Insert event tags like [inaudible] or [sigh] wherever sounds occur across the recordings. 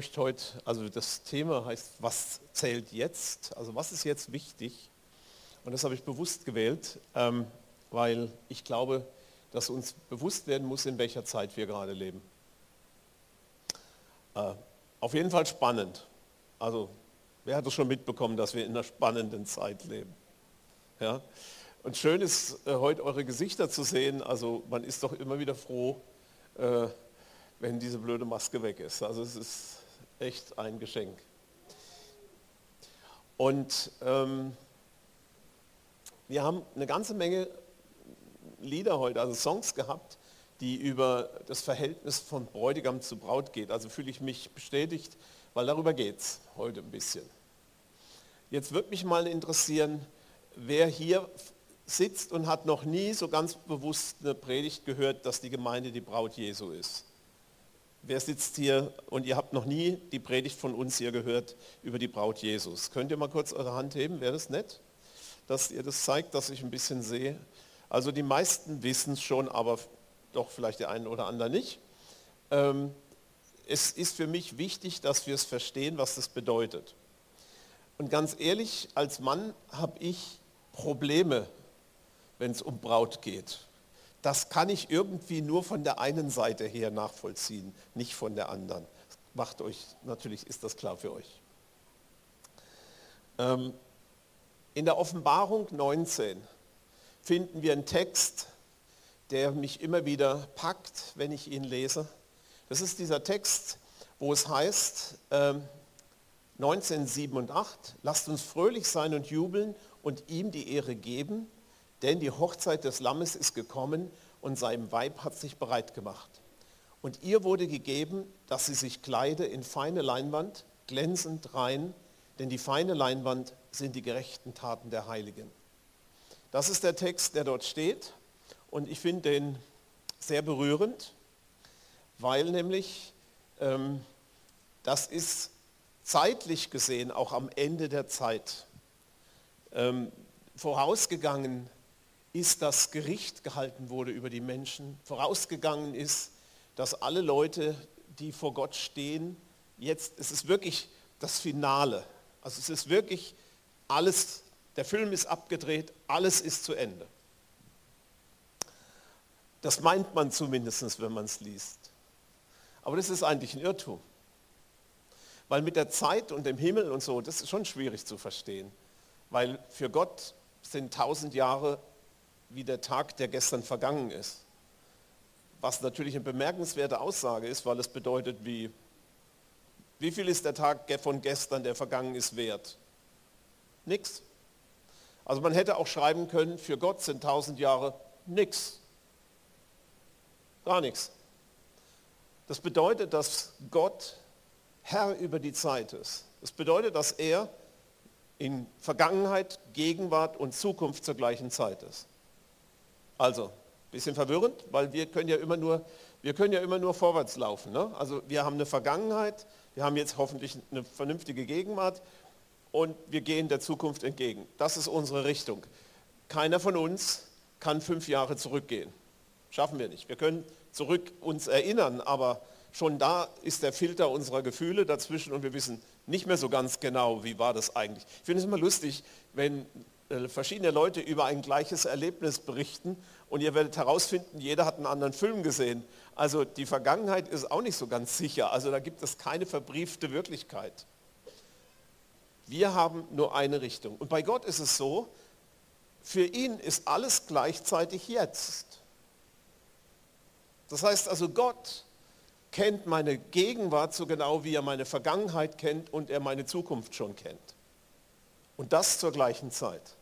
Möchte heute, also das Thema heißt, was zählt jetzt? Also was ist jetzt wichtig? Und das habe ich bewusst gewählt, ähm, weil ich glaube, dass uns bewusst werden muss, in welcher Zeit wir gerade leben. Äh, auf jeden Fall spannend. Also wer hat es schon mitbekommen, dass wir in einer spannenden Zeit leben? Ja? Und schön ist äh, heute eure Gesichter zu sehen. Also man ist doch immer wieder froh, äh, wenn diese blöde Maske weg ist. Also es ist echt ein Geschenk. Und ähm, wir haben eine ganze Menge Lieder heute, also Songs gehabt, die über das Verhältnis von Bräutigam zu Braut geht. Also fühle ich mich bestätigt, weil darüber geht es heute ein bisschen. Jetzt würde mich mal interessieren, wer hier sitzt und hat noch nie so ganz bewusst eine Predigt gehört, dass die Gemeinde die Braut Jesu ist. Wer sitzt hier und ihr habt noch nie die Predigt von uns hier gehört über die Braut Jesus? Könnt ihr mal kurz eure Hand heben? Wäre das nett? Dass ihr das zeigt, dass ich ein bisschen sehe. Also die meisten wissen es schon, aber doch vielleicht der eine oder andere nicht. Ähm, es ist für mich wichtig, dass wir es verstehen, was das bedeutet. Und ganz ehrlich, als Mann habe ich Probleme, wenn es um Braut geht. Das kann ich irgendwie nur von der einen Seite her nachvollziehen, nicht von der anderen. Macht euch, natürlich ist das klar für euch. Ähm, in der Offenbarung 19 finden wir einen Text, der mich immer wieder packt, wenn ich ihn lese. Das ist dieser Text, wo es heißt, ähm, 19, 7 und 8, lasst uns fröhlich sein und jubeln und ihm die Ehre geben, denn die Hochzeit des Lammes ist gekommen und seinem Weib hat sich bereit gemacht. Und ihr wurde gegeben, dass sie sich kleide in feine Leinwand, glänzend rein, denn die feine Leinwand sind die gerechten Taten der Heiligen. Das ist der Text, der dort steht und ich finde den sehr berührend, weil nämlich ähm, das ist zeitlich gesehen auch am Ende der Zeit. Ähm, vorausgegangen ist, dass Gericht gehalten wurde über die Menschen. Vorausgegangen ist, dass alle Leute, die vor Gott stehen, jetzt, es ist wirklich das Finale. Also es ist wirklich alles, der Film ist abgedreht, alles ist zu Ende. Das meint man zumindest, wenn man es liest. Aber das ist eigentlich ein Irrtum. Weil mit der Zeit und dem Himmel und so, das ist schon schwierig zu verstehen. Weil für Gott sind tausend Jahre wie der Tag, der gestern vergangen ist. Was natürlich eine bemerkenswerte Aussage ist, weil es bedeutet, wie, wie viel ist der Tag von gestern, der vergangen ist, wert? Nix. Also man hätte auch schreiben können, für Gott sind tausend Jahre nix. Gar nichts. Das bedeutet, dass Gott Herr über die Zeit ist. Das bedeutet, dass er in Vergangenheit, Gegenwart und Zukunft zur gleichen Zeit ist. Also, ein bisschen verwirrend, weil wir können ja immer nur, wir können ja immer nur vorwärts laufen. Ne? Also wir haben eine Vergangenheit, wir haben jetzt hoffentlich eine vernünftige Gegenwart und wir gehen der Zukunft entgegen. Das ist unsere Richtung. Keiner von uns kann fünf Jahre zurückgehen. Schaffen wir nicht. Wir können zurück uns erinnern, aber schon da ist der Filter unserer Gefühle dazwischen und wir wissen nicht mehr so ganz genau, wie war das eigentlich. Ich finde es immer lustig, wenn verschiedene Leute über ein gleiches Erlebnis berichten und ihr werdet herausfinden, jeder hat einen anderen Film gesehen. Also die Vergangenheit ist auch nicht so ganz sicher. Also da gibt es keine verbriefte Wirklichkeit. Wir haben nur eine Richtung. Und bei Gott ist es so, für ihn ist alles gleichzeitig jetzt. Das heißt also, Gott kennt meine Gegenwart so genau, wie er meine Vergangenheit kennt und er meine Zukunft schon kennt. Und das zur gleichen Zeit.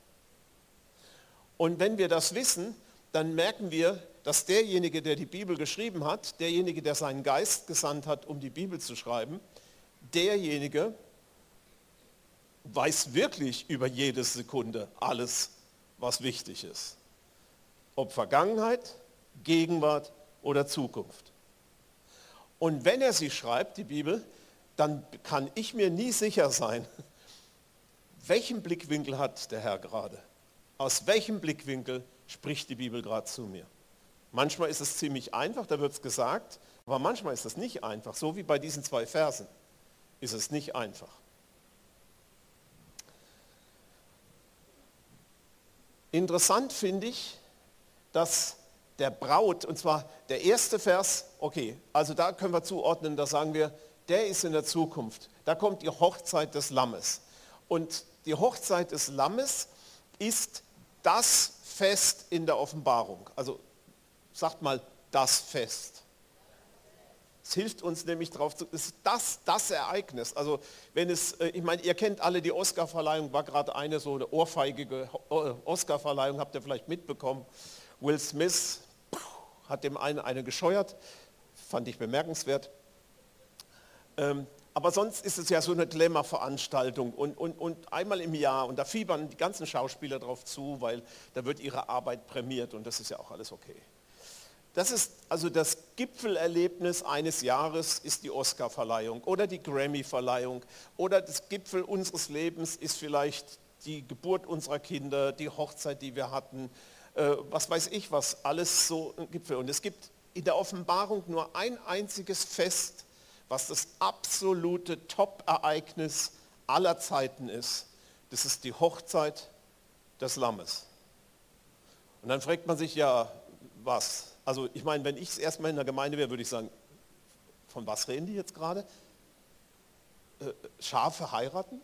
Und wenn wir das wissen, dann merken wir, dass derjenige, der die Bibel geschrieben hat, derjenige, der seinen Geist gesandt hat, um die Bibel zu schreiben, derjenige weiß wirklich über jede Sekunde alles, was wichtig ist. Ob Vergangenheit, Gegenwart oder Zukunft. Und wenn er sie schreibt, die Bibel, dann kann ich mir nie sicher sein, [laughs] welchen Blickwinkel hat der Herr gerade? Aus welchem Blickwinkel spricht die Bibel gerade zu mir? Manchmal ist es ziemlich einfach, da wird es gesagt, aber manchmal ist es nicht einfach, so wie bei diesen zwei Versen ist es nicht einfach. Interessant finde ich, dass der Braut, und zwar der erste Vers, okay, also da können wir zuordnen, da sagen wir, der ist in der Zukunft. Da kommt die Hochzeit des Lammes. Und die Hochzeit des Lammes ist das Fest in der Offenbarung. Also sagt mal das Fest. Es hilft uns nämlich darauf zu, ist das, das Ereignis. Also wenn es, äh, ich meine, ihr kennt alle die Oscarverleihung, war gerade eine so eine ohrfeigige Oscarverleihung, habt ihr vielleicht mitbekommen. Will Smith hat dem einen eine gescheuert, fand ich bemerkenswert. Ähm, aber sonst ist es ja so eine Glamour-Veranstaltung und, und, und einmal im Jahr und da fiebern die ganzen Schauspieler drauf zu, weil da wird ihre Arbeit prämiert und das ist ja auch alles okay. Das ist also das Gipfelerlebnis eines Jahres ist die Oscar-Verleihung oder die Grammy-Verleihung oder das Gipfel unseres Lebens ist vielleicht die Geburt unserer Kinder, die Hochzeit, die wir hatten, äh, was weiß ich was, alles so ein Gipfel. Und es gibt in der Offenbarung nur ein einziges Fest, was das absolute Top-Ereignis aller Zeiten ist. Das ist die Hochzeit des Lammes. Und dann fragt man sich ja, was? Also ich meine, wenn ich es erstmal in der Gemeinde wäre, würde ich sagen, von was reden die jetzt gerade? Äh, Schafe heiraten?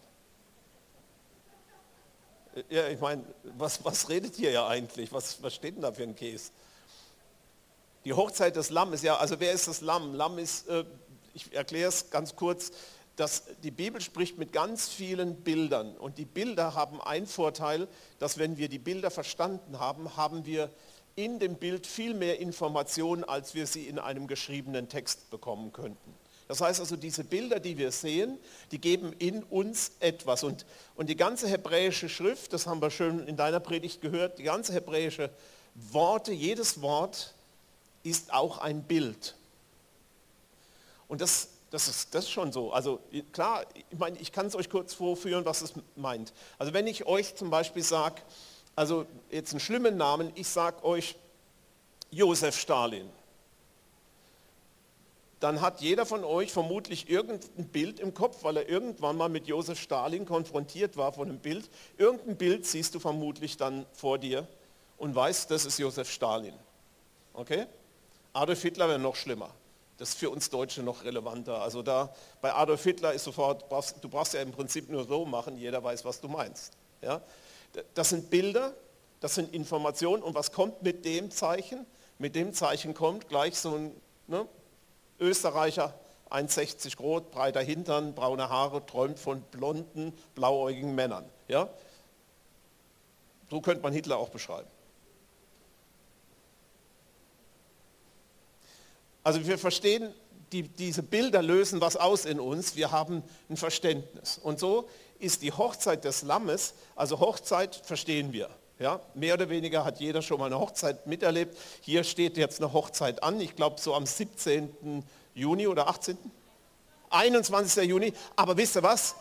Äh, ja, ich meine, was, was redet ihr ja eigentlich? Was, was steht denn da für ein Käse? Die Hochzeit des Lammes, ja, also wer ist das Lamm? Lamm ist, äh, ich erkläre es ganz kurz, dass die Bibel spricht mit ganz vielen Bildern und die Bilder haben einen Vorteil, dass wenn wir die Bilder verstanden haben, haben wir in dem Bild viel mehr Informationen, als wir sie in einem geschriebenen Text bekommen könnten. Das heißt also, diese Bilder, die wir sehen, die geben in uns etwas. Und, und die ganze hebräische Schrift, das haben wir schön in deiner Predigt gehört, die ganze hebräische Worte, jedes Wort ist auch ein Bild. Und das, das, ist, das ist schon so. Also klar, ich meine, ich kann es euch kurz vorführen, was es meint. Also wenn ich euch zum Beispiel sage, also jetzt einen schlimmen Namen, ich sage euch Josef Stalin. Dann hat jeder von euch vermutlich irgendein Bild im Kopf, weil er irgendwann mal mit Josef Stalin konfrontiert war von einem Bild. Irgendein Bild siehst du vermutlich dann vor dir und weißt, das ist Josef Stalin. Okay? Adolf Hitler wäre noch schlimmer. Das ist für uns Deutsche noch relevanter. Also da bei Adolf Hitler ist sofort, du brauchst ja im Prinzip nur so machen, jeder weiß, was du meinst. Ja? Das sind Bilder, das sind Informationen und was kommt mit dem Zeichen? Mit dem Zeichen kommt gleich so ein ne, Österreicher, 1,60 groß, breiter Hintern, braune Haare, träumt von blonden, blauäugigen Männern. Ja? So könnte man Hitler auch beschreiben. Also wir verstehen, die, diese Bilder lösen was aus in uns. Wir haben ein Verständnis. Und so ist die Hochzeit des Lammes, also Hochzeit verstehen wir. Ja, mehr oder weniger hat jeder schon mal eine Hochzeit miterlebt. Hier steht jetzt eine Hochzeit an, ich glaube so am 17. Juni oder 18. 21. Juni. Aber wisst ihr was?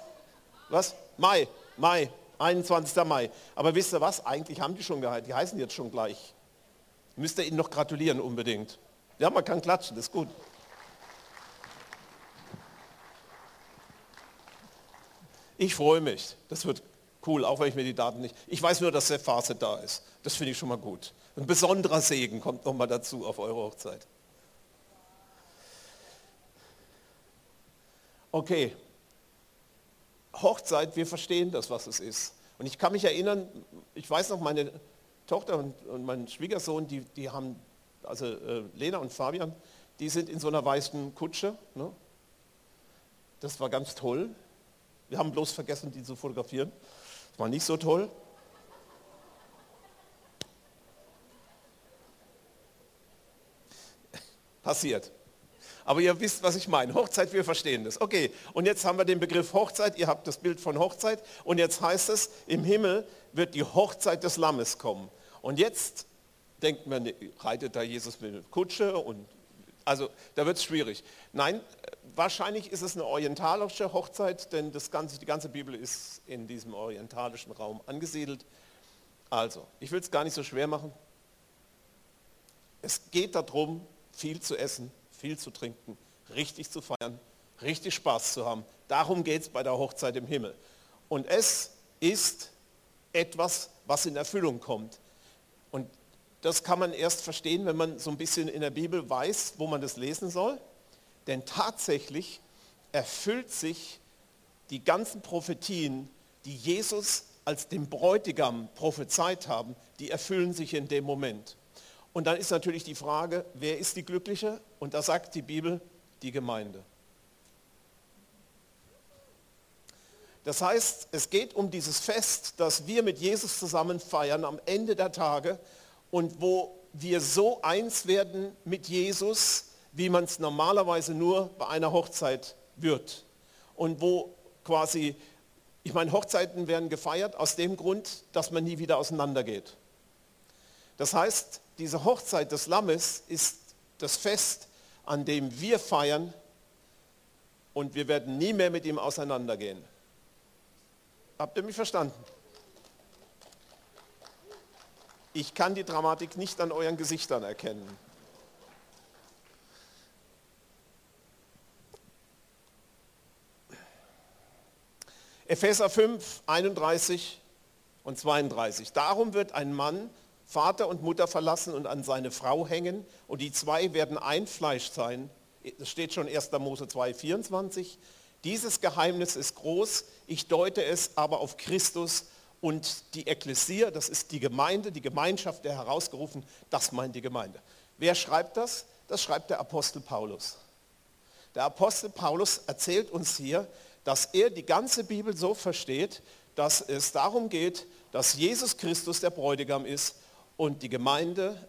Was? Mai, Mai, 21. Mai. Aber wisst ihr was? Eigentlich haben die schon geheiratet. Die heißen jetzt schon gleich. Müsst ihr ihnen noch gratulieren unbedingt. Ja, man kann klatschen, das ist gut. Ich freue mich. Das wird cool, auch wenn ich mir die Daten nicht... Ich weiß nur, dass der Phase da ist. Das finde ich schon mal gut. Ein besonderer Segen kommt nochmal dazu auf eure Hochzeit. Okay. Hochzeit, wir verstehen das, was es ist. Und ich kann mich erinnern, ich weiß noch, meine Tochter und, und mein Schwiegersohn, die, die haben, also äh, Lena und Fabian, die sind in so einer weißen Kutsche. Ne? Das war ganz toll. Wir haben bloß vergessen, die zu fotografieren. Das war nicht so toll. [laughs] passiert. Aber ihr wisst, was ich meine. Hochzeit, wir verstehen das. Okay, und jetzt haben wir den Begriff Hochzeit. Ihr habt das Bild von Hochzeit. Und jetzt heißt es, im Himmel wird die Hochzeit des Lammes kommen. Und jetzt denkt man, reitet da Jesus mit einer Kutsche und also da wird es schwierig. Nein, wahrscheinlich ist es eine orientalische Hochzeit, denn das ganze, die ganze Bibel ist in diesem orientalischen Raum angesiedelt. Also, ich will es gar nicht so schwer machen. Es geht darum, viel zu essen, viel zu trinken, richtig zu feiern, richtig Spaß zu haben. Darum geht es bei der Hochzeit im Himmel. Und es ist etwas, was in Erfüllung kommt. Das kann man erst verstehen, wenn man so ein bisschen in der Bibel weiß, wo man das lesen soll. Denn tatsächlich erfüllt sich die ganzen Prophetien, die Jesus als dem Bräutigam prophezeit haben, die erfüllen sich in dem Moment. Und dann ist natürlich die Frage, wer ist die Glückliche? Und da sagt die Bibel, die Gemeinde. Das heißt, es geht um dieses Fest, das wir mit Jesus zusammen feiern am Ende der Tage und wo wir so eins werden mit Jesus, wie man es normalerweise nur bei einer Hochzeit wird. Und wo quasi, ich meine, Hochzeiten werden gefeiert aus dem Grund, dass man nie wieder auseinandergeht. Das heißt, diese Hochzeit des Lammes ist das Fest, an dem wir feiern und wir werden nie mehr mit ihm auseinandergehen. Habt ihr mich verstanden? Ich kann die Dramatik nicht an euren Gesichtern erkennen. Epheser 5, 31 und 32. Darum wird ein Mann Vater und Mutter verlassen und an seine Frau hängen und die zwei werden ein Fleisch sein. Das steht schon 1. Mose 2, 24. Dieses Geheimnis ist groß, ich deute es aber auf Christus und die Ekklesia, das ist die Gemeinde, die Gemeinschaft der herausgerufen, das meint die Gemeinde. Wer schreibt das? Das schreibt der Apostel Paulus. Der Apostel Paulus erzählt uns hier, dass er die ganze Bibel so versteht, dass es darum geht, dass Jesus Christus der Bräutigam ist und die Gemeinde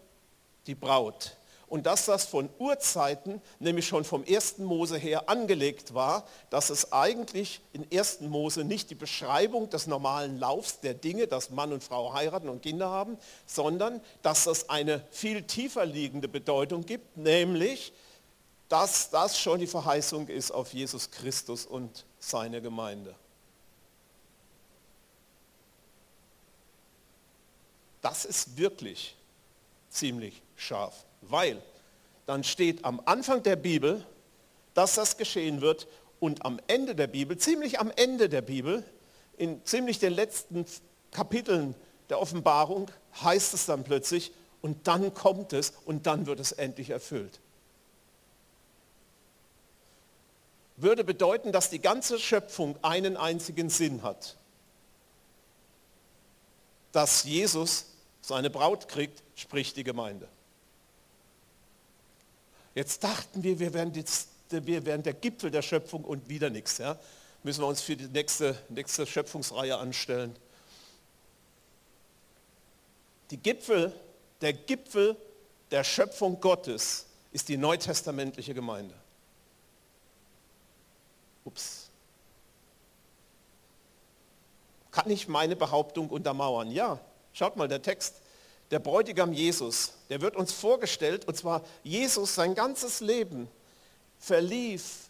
die Braut. Und dass das von Urzeiten, nämlich schon vom 1. Mose her angelegt war, dass es eigentlich in 1. Mose nicht die Beschreibung des normalen Laufs der Dinge, dass Mann und Frau heiraten und Kinder haben, sondern dass es eine viel tiefer liegende Bedeutung gibt, nämlich, dass das schon die Verheißung ist auf Jesus Christus und seine Gemeinde. Das ist wirklich ziemlich scharf, weil dann steht am Anfang der Bibel, dass das geschehen wird und am Ende der Bibel, ziemlich am Ende der Bibel, in ziemlich den letzten Kapiteln der Offenbarung heißt es dann plötzlich und dann kommt es und dann wird es endlich erfüllt. Würde bedeuten, dass die ganze Schöpfung einen einzigen Sinn hat. Dass Jesus seine Braut kriegt, spricht die Gemeinde. Jetzt dachten wir, wir wären, jetzt, wir wären der Gipfel der Schöpfung und wieder nichts. Ja? Müssen wir uns für die nächste, nächste Schöpfungsreihe anstellen. Die Gipfel, der Gipfel der Schöpfung Gottes ist die neutestamentliche Gemeinde. Ups. Kann ich meine Behauptung untermauern? Ja, Schaut mal, der Text, der Bräutigam Jesus, der wird uns vorgestellt, und zwar Jesus, sein ganzes Leben verlief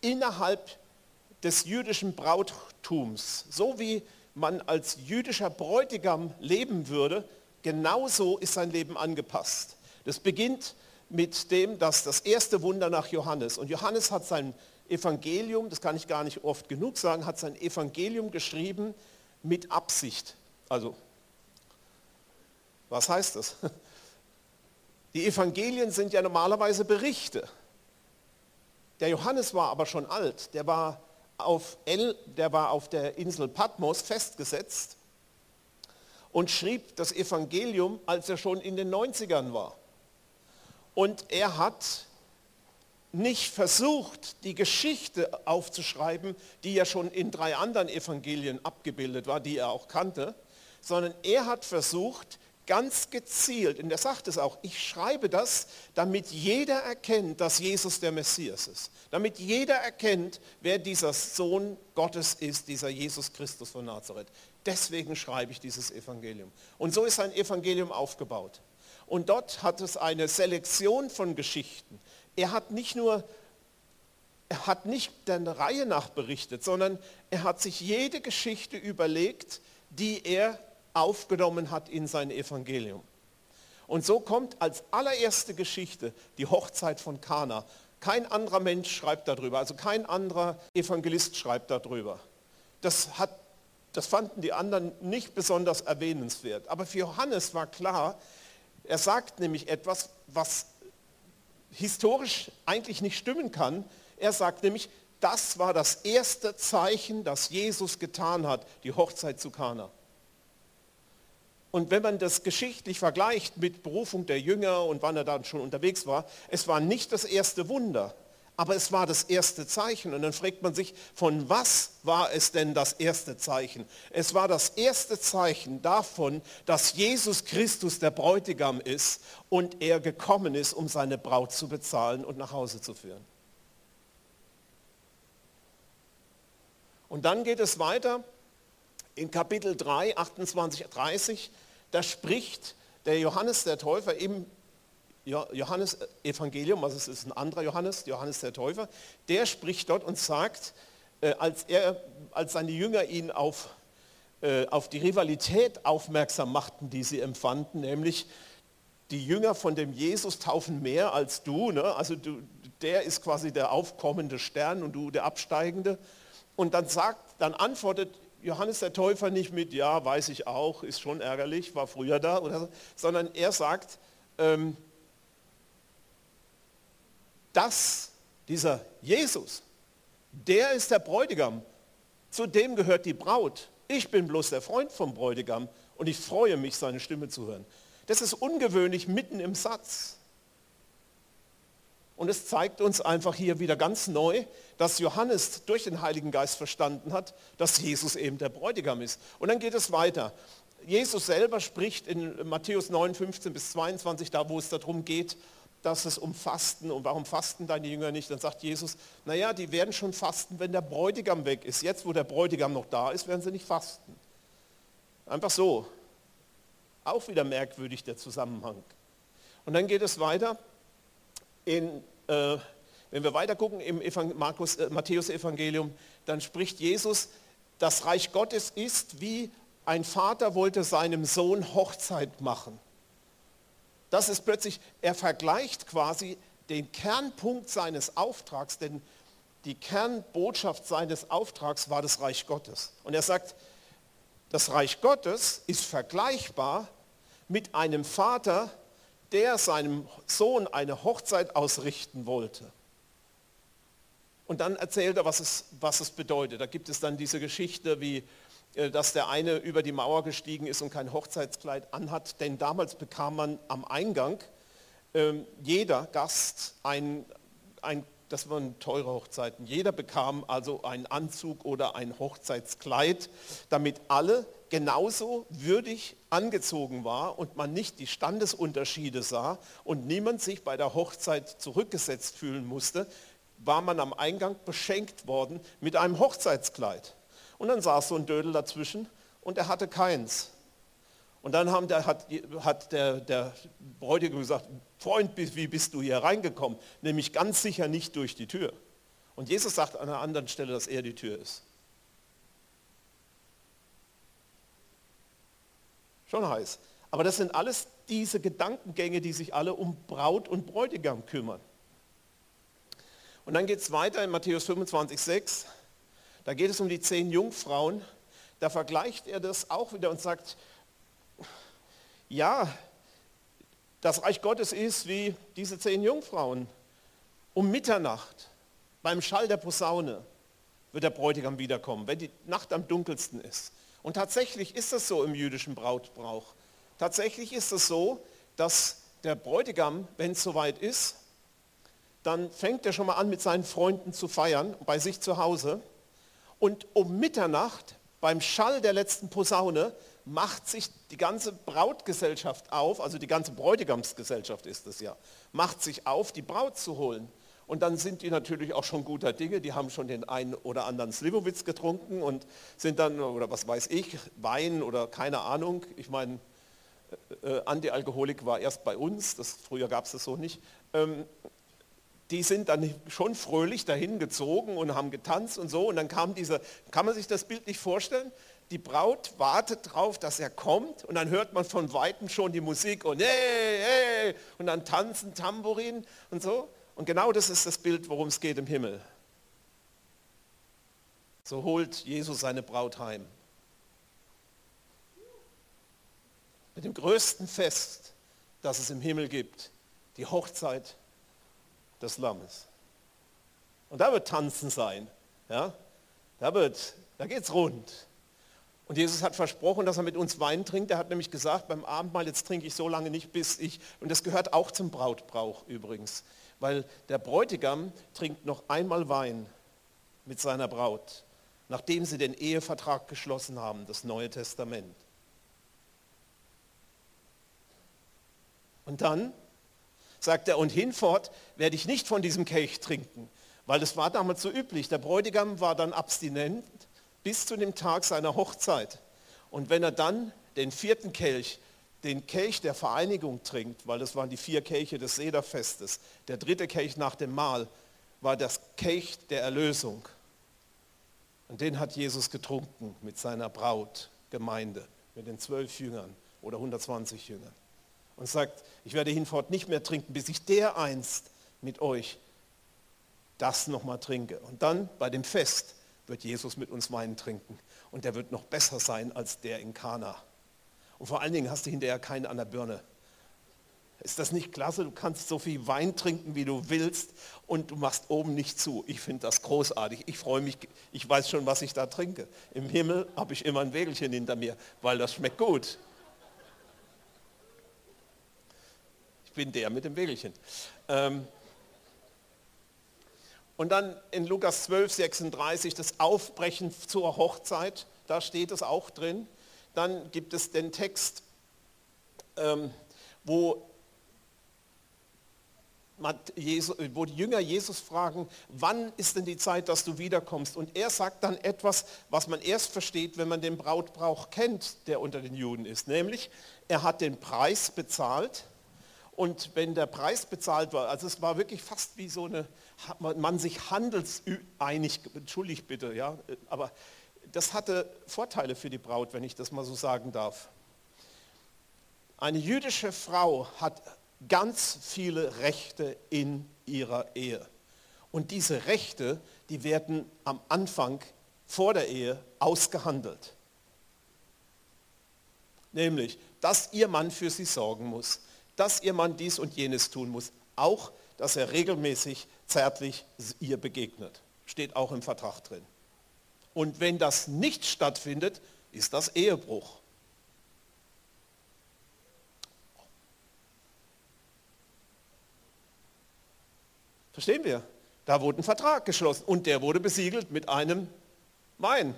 innerhalb des jüdischen Brauttums, so wie man als jüdischer Bräutigam leben würde, genauso ist sein Leben angepasst. Das beginnt mit dem, dass das erste Wunder nach Johannes, und Johannes hat sein Evangelium, das kann ich gar nicht oft genug sagen, hat sein Evangelium geschrieben mit Absicht. Also, was heißt das? [laughs] Die Evangelien sind ja normalerweise Berichte. Der Johannes war aber schon alt, der war auf, El, der war auf der Insel Patmos festgesetzt und schrieb das Evangelium, als er schon in den 90ern war. Und er hat nicht versucht, die Geschichte aufzuschreiben, die ja schon in drei anderen Evangelien abgebildet war, die er auch kannte, sondern er hat versucht, ganz gezielt, und er sagt es auch, ich schreibe das, damit jeder erkennt, dass Jesus der Messias ist. Damit jeder erkennt, wer dieser Sohn Gottes ist, dieser Jesus Christus von Nazareth. Deswegen schreibe ich dieses Evangelium. Und so ist sein Evangelium aufgebaut. Und dort hat es eine Selektion von Geschichten. Er hat nicht nur, er hat nicht der Reihe nach berichtet, sondern er hat sich jede Geschichte überlegt, die er aufgenommen hat in sein Evangelium. Und so kommt als allererste Geschichte die Hochzeit von Kana. Kein anderer Mensch schreibt darüber, also kein anderer Evangelist schreibt darüber. Das, hat, das fanden die anderen nicht besonders erwähnenswert. Aber für Johannes war klar, er sagt nämlich etwas, was historisch eigentlich nicht stimmen kann. Er sagt nämlich, das war das erste Zeichen, das Jesus getan hat, die Hochzeit zu Kana. Und wenn man das geschichtlich vergleicht mit Berufung der Jünger und wann er dann schon unterwegs war, es war nicht das erste Wunder, aber es war das erste Zeichen. Und dann fragt man sich, von was war es denn das erste Zeichen? Es war das erste Zeichen davon, dass Jesus Christus der Bräutigam ist und er gekommen ist, um seine Braut zu bezahlen und nach Hause zu führen. Und dann geht es weiter in Kapitel 3, 28, 30, da spricht der Johannes der Täufer im Johannes Evangelium, also es ist ein anderer Johannes, Johannes der Täufer, der spricht dort und sagt, äh, als, er, als seine Jünger ihn auf, äh, auf die Rivalität aufmerksam machten, die sie empfanden, nämlich die Jünger von dem Jesus taufen mehr als du, ne? also du, der ist quasi der aufkommende Stern und du der absteigende. Und dann sagt, dann antwortet Johannes der Täufer nicht mit, ja, weiß ich auch, ist schon ärgerlich, war früher da, oder so, sondern er sagt, ähm, dass dieser Jesus, der ist der Bräutigam, zu dem gehört die Braut. Ich bin bloß der Freund vom Bräutigam und ich freue mich, seine Stimme zu hören. Das ist ungewöhnlich mitten im Satz. Und es zeigt uns einfach hier wieder ganz neu, dass Johannes durch den Heiligen Geist verstanden hat, dass Jesus eben der Bräutigam ist. Und dann geht es weiter. Jesus selber spricht in Matthäus 9, 15 bis 22, da wo es darum geht, dass es um Fasten und warum fasten deine Jünger nicht, dann sagt Jesus, naja, die werden schon fasten, wenn der Bräutigam weg ist. Jetzt, wo der Bräutigam noch da ist, werden sie nicht fasten. Einfach so. Auch wieder merkwürdig der Zusammenhang. Und dann geht es weiter in, äh, wenn wir weiter gucken im Markus, äh, Matthäus-Evangelium, dann spricht Jesus, das Reich Gottes ist wie ein Vater wollte seinem Sohn Hochzeit machen. Das ist plötzlich, er vergleicht quasi den Kernpunkt seines Auftrags, denn die Kernbotschaft seines Auftrags war das Reich Gottes. Und er sagt, das Reich Gottes ist vergleichbar mit einem Vater, der seinem Sohn eine Hochzeit ausrichten wollte. Und dann erzählt er, was es, was es bedeutet. Da gibt es dann diese Geschichte, wie äh, dass der eine über die Mauer gestiegen ist und kein Hochzeitskleid anhat, denn damals bekam man am Eingang ähm, jeder Gast ein, ein das waren teure Hochzeiten. Jeder bekam also einen Anzug oder ein Hochzeitskleid, damit alle genauso würdig angezogen war und man nicht die Standesunterschiede sah und niemand sich bei der Hochzeit zurückgesetzt fühlen musste, war man am Eingang beschenkt worden mit einem Hochzeitskleid. Und dann saß so ein Dödel dazwischen und er hatte keins. Und dann haben der, hat, hat der, der Bräutigam gesagt, Freund, wie bist du hier reingekommen? Nämlich ganz sicher nicht durch die Tür. Und Jesus sagt an einer anderen Stelle, dass er die Tür ist. Schon heiß. Aber das sind alles diese Gedankengänge, die sich alle um Braut und Bräutigam kümmern. Und dann geht es weiter in Matthäus 25, 6. Da geht es um die zehn Jungfrauen. Da vergleicht er das auch wieder und sagt, ja, das Reich Gottes ist wie diese zehn Jungfrauen. Um Mitternacht, beim Schall der Posaune, wird der Bräutigam wiederkommen, wenn die Nacht am dunkelsten ist. Und tatsächlich ist es so im jüdischen Brautbrauch. Tatsächlich ist es so, dass der Bräutigam, wenn es soweit ist, dann fängt er schon mal an, mit seinen Freunden zu feiern, bei sich zu Hause. Und um Mitternacht, beim Schall der letzten Posaune, macht sich die ganze Brautgesellschaft auf, also die ganze Bräutigamsgesellschaft ist es ja, macht sich auf, die Braut zu holen. Und dann sind die natürlich auch schon guter Dinge, die haben schon den einen oder anderen Slivovitz getrunken und sind dann, oder was weiß ich, Wein oder keine Ahnung. Ich meine, äh, Antialkoholik war erst bei uns, das, früher gab es das so nicht. Ähm, die sind dann schon fröhlich dahin gezogen und haben getanzt und so. Und dann kam dieser, kann man sich das Bild nicht vorstellen? die Braut wartet darauf, dass er kommt und dann hört man von Weitem schon die Musik und hey, hey, und dann tanzen Tambourin und so. Und genau das ist das Bild, worum es geht im Himmel. So holt Jesus seine Braut heim. Mit dem größten Fest, das es im Himmel gibt, die Hochzeit des Lammes. Und da wird Tanzen sein. Ja? Da, da geht es rund. Und Jesus hat versprochen, dass er mit uns Wein trinkt. Er hat nämlich gesagt, beim Abendmahl, jetzt trinke ich so lange nicht, bis ich, und das gehört auch zum Brautbrauch übrigens, weil der Bräutigam trinkt noch einmal Wein mit seiner Braut, nachdem sie den Ehevertrag geschlossen haben, das Neue Testament. Und dann sagt er, und hinfort werde ich nicht von diesem Kelch trinken, weil das war damals so üblich. Der Bräutigam war dann abstinent bis zu dem Tag seiner Hochzeit. Und wenn er dann den vierten Kelch, den Kelch der Vereinigung trinkt, weil das waren die vier Kelche des Sederfestes, der dritte Kelch nach dem Mahl war das Kelch der Erlösung. Und den hat Jesus getrunken mit seiner Braut, Gemeinde, mit den zwölf Jüngern oder 120 Jüngern. Und sagt, ich werde hinfort nicht mehr trinken, bis ich dereinst mit euch das nochmal trinke. Und dann bei dem Fest wird Jesus mit uns Wein trinken. Und der wird noch besser sein als der in Kana. Und vor allen Dingen hast du hinterher keinen an der Birne. Ist das nicht klasse? Du kannst so viel Wein trinken, wie du willst und du machst oben nicht zu. Ich finde das großartig. Ich freue mich, ich weiß schon, was ich da trinke. Im Himmel habe ich immer ein Wägelchen hinter mir, weil das schmeckt gut. Ich bin der mit dem Wägelchen. Ähm, und dann in Lukas 12, 36 das Aufbrechen zur Hochzeit, da steht es auch drin. Dann gibt es den Text, ähm, wo, wo die Jünger Jesus fragen, wann ist denn die Zeit, dass du wiederkommst? Und er sagt dann etwas, was man erst versteht, wenn man den Brautbrauch kennt, der unter den Juden ist. Nämlich, er hat den Preis bezahlt und wenn der Preis bezahlt war, also es war wirklich fast wie so eine, man sich handelseinig, entschuldigt bitte, ja, aber das hatte Vorteile für die Braut, wenn ich das mal so sagen darf. Eine jüdische Frau hat ganz viele Rechte in ihrer Ehe. Und diese Rechte, die werden am Anfang vor der Ehe ausgehandelt. Nämlich, dass ihr Mann für sie sorgen muss, dass ihr Mann dies und jenes tun muss. Auch, dass er regelmäßig zärtlich ihr begegnet. Steht auch im Vertrag drin. Und wenn das nicht stattfindet, ist das Ehebruch. Verstehen wir? Da wurde ein Vertrag geschlossen und der wurde besiegelt mit einem Wein.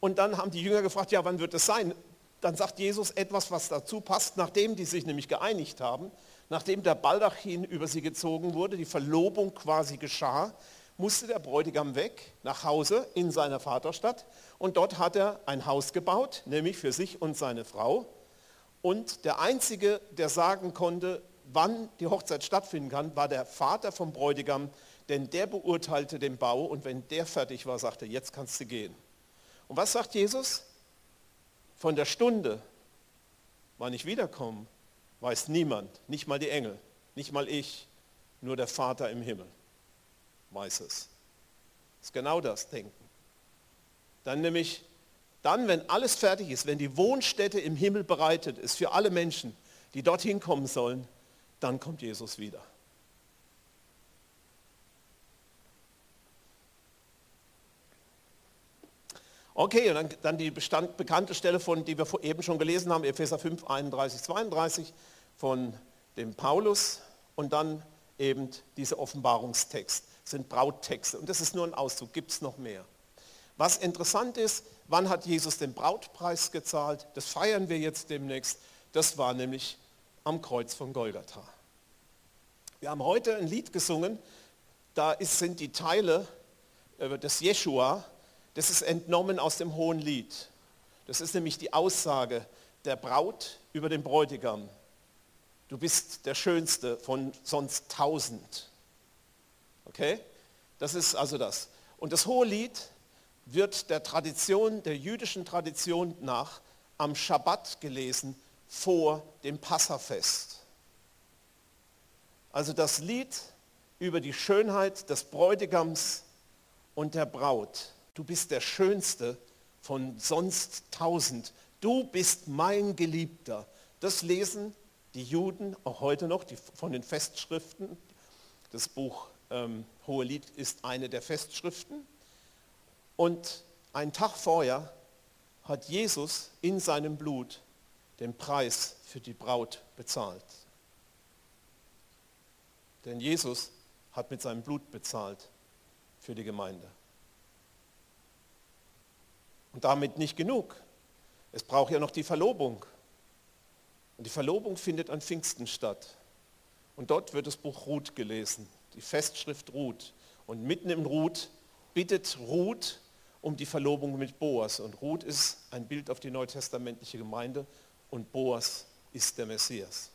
Und dann haben die Jünger gefragt, ja, wann wird es sein? Dann sagt Jesus etwas, was dazu passt, nachdem die sich nämlich geeinigt haben, nachdem der Baldachin über sie gezogen wurde, die Verlobung quasi geschah, musste der Bräutigam weg nach Hause in seiner Vaterstadt und dort hat er ein Haus gebaut, nämlich für sich und seine Frau. Und der Einzige, der sagen konnte, wann die Hochzeit stattfinden kann, war der Vater vom Bräutigam, denn der beurteilte den Bau und wenn der fertig war, sagte jetzt kannst du gehen. Und was sagt Jesus? Von der Stunde, wann ich wiederkomme, weiß niemand, nicht mal die Engel, nicht mal ich, nur der Vater im Himmel weiß es. Das ist genau das Denken. Dann nämlich, dann, wenn alles fertig ist, wenn die Wohnstätte im Himmel bereitet ist für alle Menschen, die dorthin kommen sollen, dann kommt Jesus wieder. Okay, und dann, dann die bestand, bekannte Stelle, von, die wir eben schon gelesen haben, Epheser 5, 31, 32 von dem Paulus und dann eben dieser Offenbarungstext, das sind Brauttexte und das ist nur ein Auszug, gibt es noch mehr. Was interessant ist, Wann hat Jesus den Brautpreis gezahlt? Das feiern wir jetzt demnächst. Das war nämlich am Kreuz von Golgatha. Wir haben heute ein Lied gesungen, da ist, sind die Teile äh, des Jeschua, das ist entnommen aus dem Hohen Lied. Das ist nämlich die Aussage der Braut über den Bräutigam. Du bist der Schönste von sonst tausend. Okay? Das ist also das. Und das Hohe Lied wird der Tradition, der jüdischen Tradition nach am Schabbat gelesen vor dem Passafest. Also das Lied über die Schönheit des Bräutigams und der Braut. Du bist der Schönste von sonst tausend. Du bist mein Geliebter. Das lesen die Juden auch heute noch die, von den Festschriften. Das Buch ähm, Hohelied ist eine der Festschriften. Und einen Tag vorher hat Jesus in seinem Blut den Preis für die Braut bezahlt. Denn Jesus hat mit seinem Blut bezahlt für die Gemeinde. Und damit nicht genug. Es braucht ja noch die Verlobung. Und die Verlobung findet an Pfingsten statt. Und dort wird das Buch Ruth gelesen, die Festschrift Ruth. Und mitten im Ruth bittet Ruth um die Verlobung mit Boas. Und Ruth ist ein Bild auf die neutestamentliche Gemeinde und Boas ist der Messias.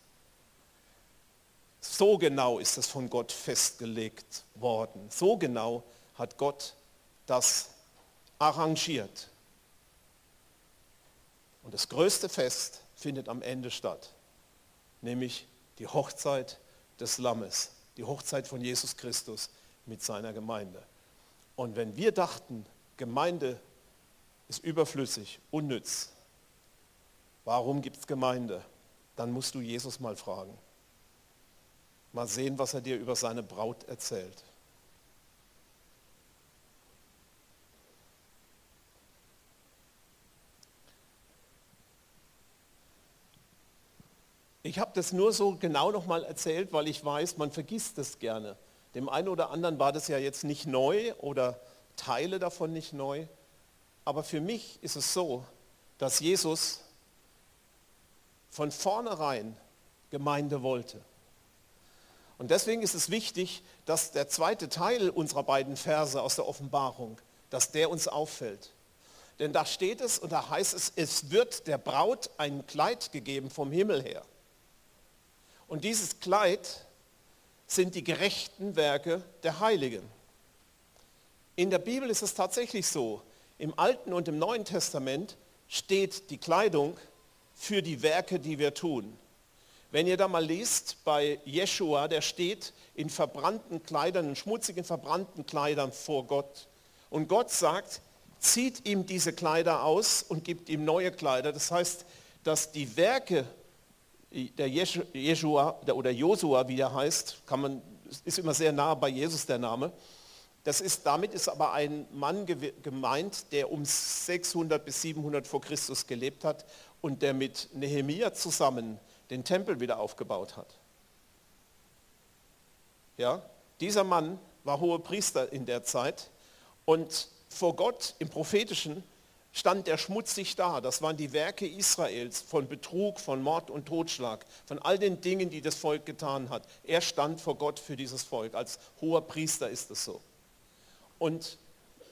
So genau ist das von Gott festgelegt worden. So genau hat Gott das arrangiert. Und das größte Fest findet am Ende statt, nämlich die Hochzeit des Lammes, die Hochzeit von Jesus Christus mit seiner Gemeinde. Und wenn wir dachten, Gemeinde ist überflüssig, unnütz, warum gibt es Gemeinde? Dann musst du Jesus mal fragen. Mal sehen, was er dir über seine Braut erzählt. Ich habe das nur so genau nochmal erzählt, weil ich weiß, man vergisst das gerne. Dem einen oder anderen war das ja jetzt nicht neu oder Teile davon nicht neu. Aber für mich ist es so, dass Jesus von vornherein Gemeinde wollte. Und deswegen ist es wichtig, dass der zweite Teil unserer beiden Verse aus der Offenbarung, dass der uns auffällt. Denn da steht es und da heißt es, es wird der Braut ein Kleid gegeben vom Himmel her. Und dieses Kleid sind die gerechten Werke der Heiligen. In der Bibel ist es tatsächlich so, im Alten und im Neuen Testament steht die Kleidung für die Werke, die wir tun. Wenn ihr da mal liest bei Jeshua, der steht in verbrannten Kleidern, in schmutzigen verbrannten Kleidern vor Gott. Und Gott sagt, zieht ihm diese Kleider aus und gibt ihm neue Kleider. Das heißt, dass die Werke der Jeshua oder Josua, wie er heißt, kann man, ist immer sehr nah bei Jesus der Name. Das ist, damit ist aber ein Mann gemeint, der um 600 bis 700 vor Christus gelebt hat und der mit Nehemia zusammen den Tempel wieder aufgebaut hat. Ja, dieser Mann war hoher Priester in der Zeit und vor Gott im prophetischen stand er schmutzig da. Das waren die Werke Israels von Betrug, von Mord und Totschlag, von all den Dingen, die das Volk getan hat. Er stand vor Gott für dieses Volk. Als hoher Priester ist es so. Und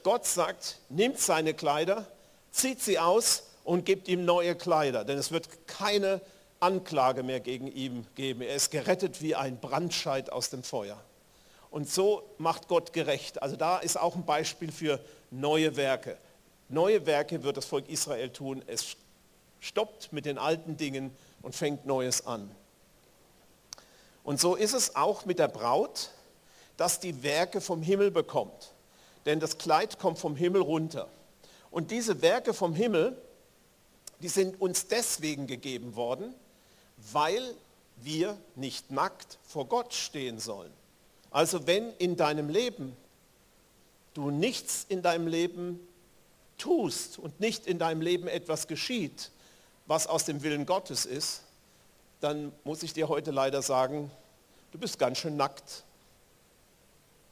Gott sagt, nimmt seine Kleider, zieht sie aus und gibt ihm neue Kleider, denn es wird keine Anklage mehr gegen ihn geben. Er ist gerettet wie ein Brandscheid aus dem Feuer. Und so macht Gott gerecht. Also da ist auch ein Beispiel für neue Werke. Neue Werke wird das Volk Israel tun. Es stoppt mit den alten Dingen und fängt Neues an. Und so ist es auch mit der Braut, dass die Werke vom Himmel bekommt. Denn das Kleid kommt vom Himmel runter. Und diese Werke vom Himmel, die sind uns deswegen gegeben worden, weil wir nicht nackt vor Gott stehen sollen. Also wenn in deinem Leben du nichts in deinem Leben tust und nicht in deinem Leben etwas geschieht, was aus dem Willen Gottes ist, dann muss ich dir heute leider sagen, du bist ganz schön nackt.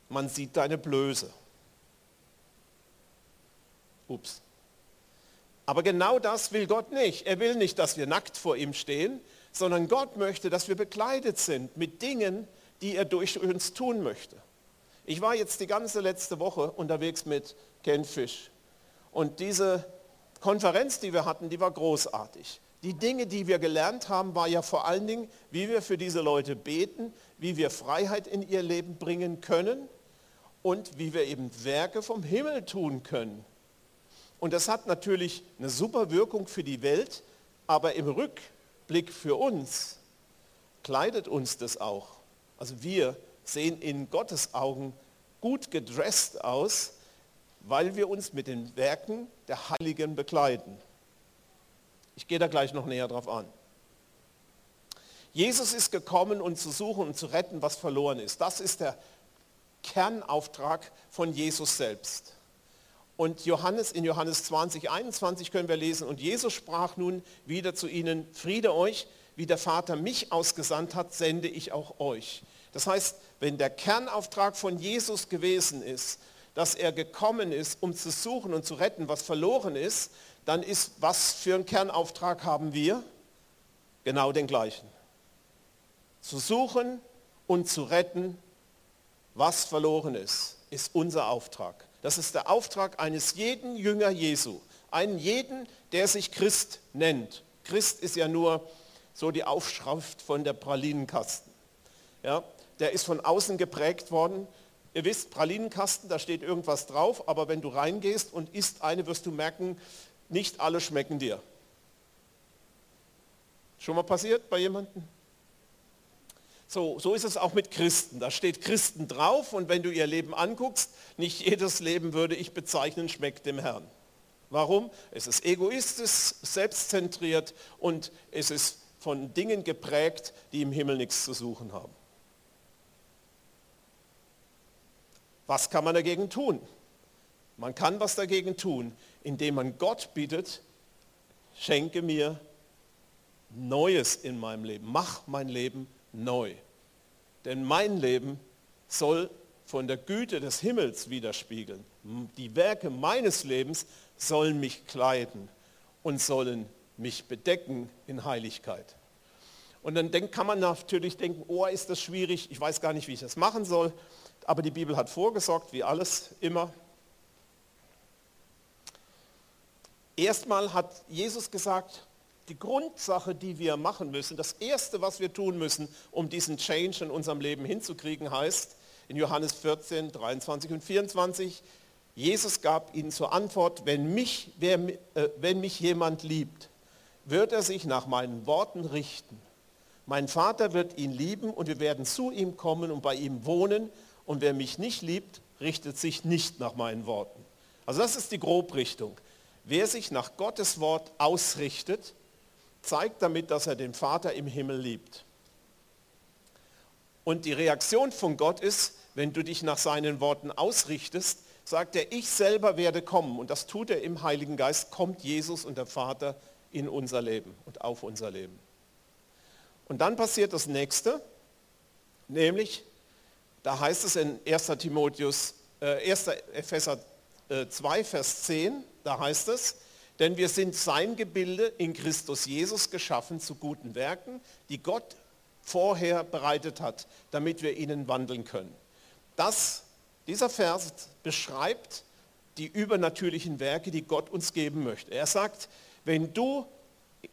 Man sieht deine Blöße. Ups. Aber genau das will Gott nicht. Er will nicht, dass wir nackt vor ihm stehen, sondern Gott möchte, dass wir bekleidet sind mit Dingen, die er durch uns tun möchte. Ich war jetzt die ganze letzte Woche unterwegs mit Ken Fish. Und diese Konferenz, die wir hatten, die war großartig. Die Dinge, die wir gelernt haben, war ja vor allen Dingen, wie wir für diese Leute beten, wie wir Freiheit in ihr Leben bringen können und wie wir eben Werke vom Himmel tun können. Und das hat natürlich eine super Wirkung für die Welt, aber im Rückblick für uns kleidet uns das auch. Also wir sehen in Gottes Augen gut gedresst aus, weil wir uns mit den Werken der Heiligen bekleiden. Ich gehe da gleich noch näher drauf an. Jesus ist gekommen, um zu suchen und zu retten, was verloren ist. Das ist der Kernauftrag von Jesus selbst. Und Johannes, in Johannes 20, 21 können wir lesen, und Jesus sprach nun wieder zu ihnen, Friede euch, wie der Vater mich ausgesandt hat, sende ich auch euch. Das heißt, wenn der Kernauftrag von Jesus gewesen ist, dass er gekommen ist, um zu suchen und zu retten, was verloren ist, dann ist, was für einen Kernauftrag haben wir? Genau den gleichen. Zu suchen und zu retten, was verloren ist, ist unser Auftrag. Das ist der Auftrag eines jeden Jünger Jesu, einen jeden, der sich Christ nennt. Christ ist ja nur so die Aufschrift von der Pralinenkasten. Ja, der ist von außen geprägt worden. Ihr wisst, Pralinenkasten, da steht irgendwas drauf, aber wenn du reingehst und isst eine, wirst du merken, nicht alle schmecken dir. Schon mal passiert bei jemandem? So, so ist es auch mit Christen. Da steht Christen drauf und wenn du ihr Leben anguckst, nicht jedes Leben würde ich bezeichnen, schmeckt dem Herrn. Warum? Es ist egoistisch, selbstzentriert und es ist von Dingen geprägt, die im Himmel nichts zu suchen haben. Was kann man dagegen tun? Man kann was dagegen tun, indem man Gott bittet, schenke mir Neues in meinem Leben, mach mein Leben neu. Denn mein Leben soll von der Güte des Himmels widerspiegeln. Die Werke meines Lebens sollen mich kleiden und sollen mich bedecken in Heiligkeit. Und dann kann man natürlich denken, oh, ist das schwierig, ich weiß gar nicht, wie ich das machen soll. Aber die Bibel hat vorgesorgt, wie alles immer. Erstmal hat Jesus gesagt, die Grundsache, die wir machen müssen, das Erste, was wir tun müssen, um diesen Change in unserem Leben hinzukriegen, heißt in Johannes 14, 23 und 24, Jesus gab ihnen zur Antwort, wenn mich, wer, äh, wenn mich jemand liebt, wird er sich nach meinen Worten richten. Mein Vater wird ihn lieben und wir werden zu ihm kommen und bei ihm wohnen. Und wer mich nicht liebt, richtet sich nicht nach meinen Worten. Also das ist die Grobrichtung. Wer sich nach Gottes Wort ausrichtet, zeigt damit, dass er den Vater im Himmel liebt. Und die Reaktion von Gott ist, wenn du dich nach seinen Worten ausrichtest, sagt er, ich selber werde kommen. Und das tut er im Heiligen Geist, kommt Jesus und der Vater in unser Leben und auf unser Leben. Und dann passiert das nächste, nämlich, da heißt es in 1. Timotheus, äh, 1. Epheser 2, äh, Vers 10, da heißt es, denn wir sind sein Gebilde in Christus Jesus geschaffen zu guten Werken, die Gott vorher bereitet hat, damit wir ihnen wandeln können. Das, dieser Vers beschreibt die übernatürlichen Werke, die Gott uns geben möchte. Er sagt, wenn du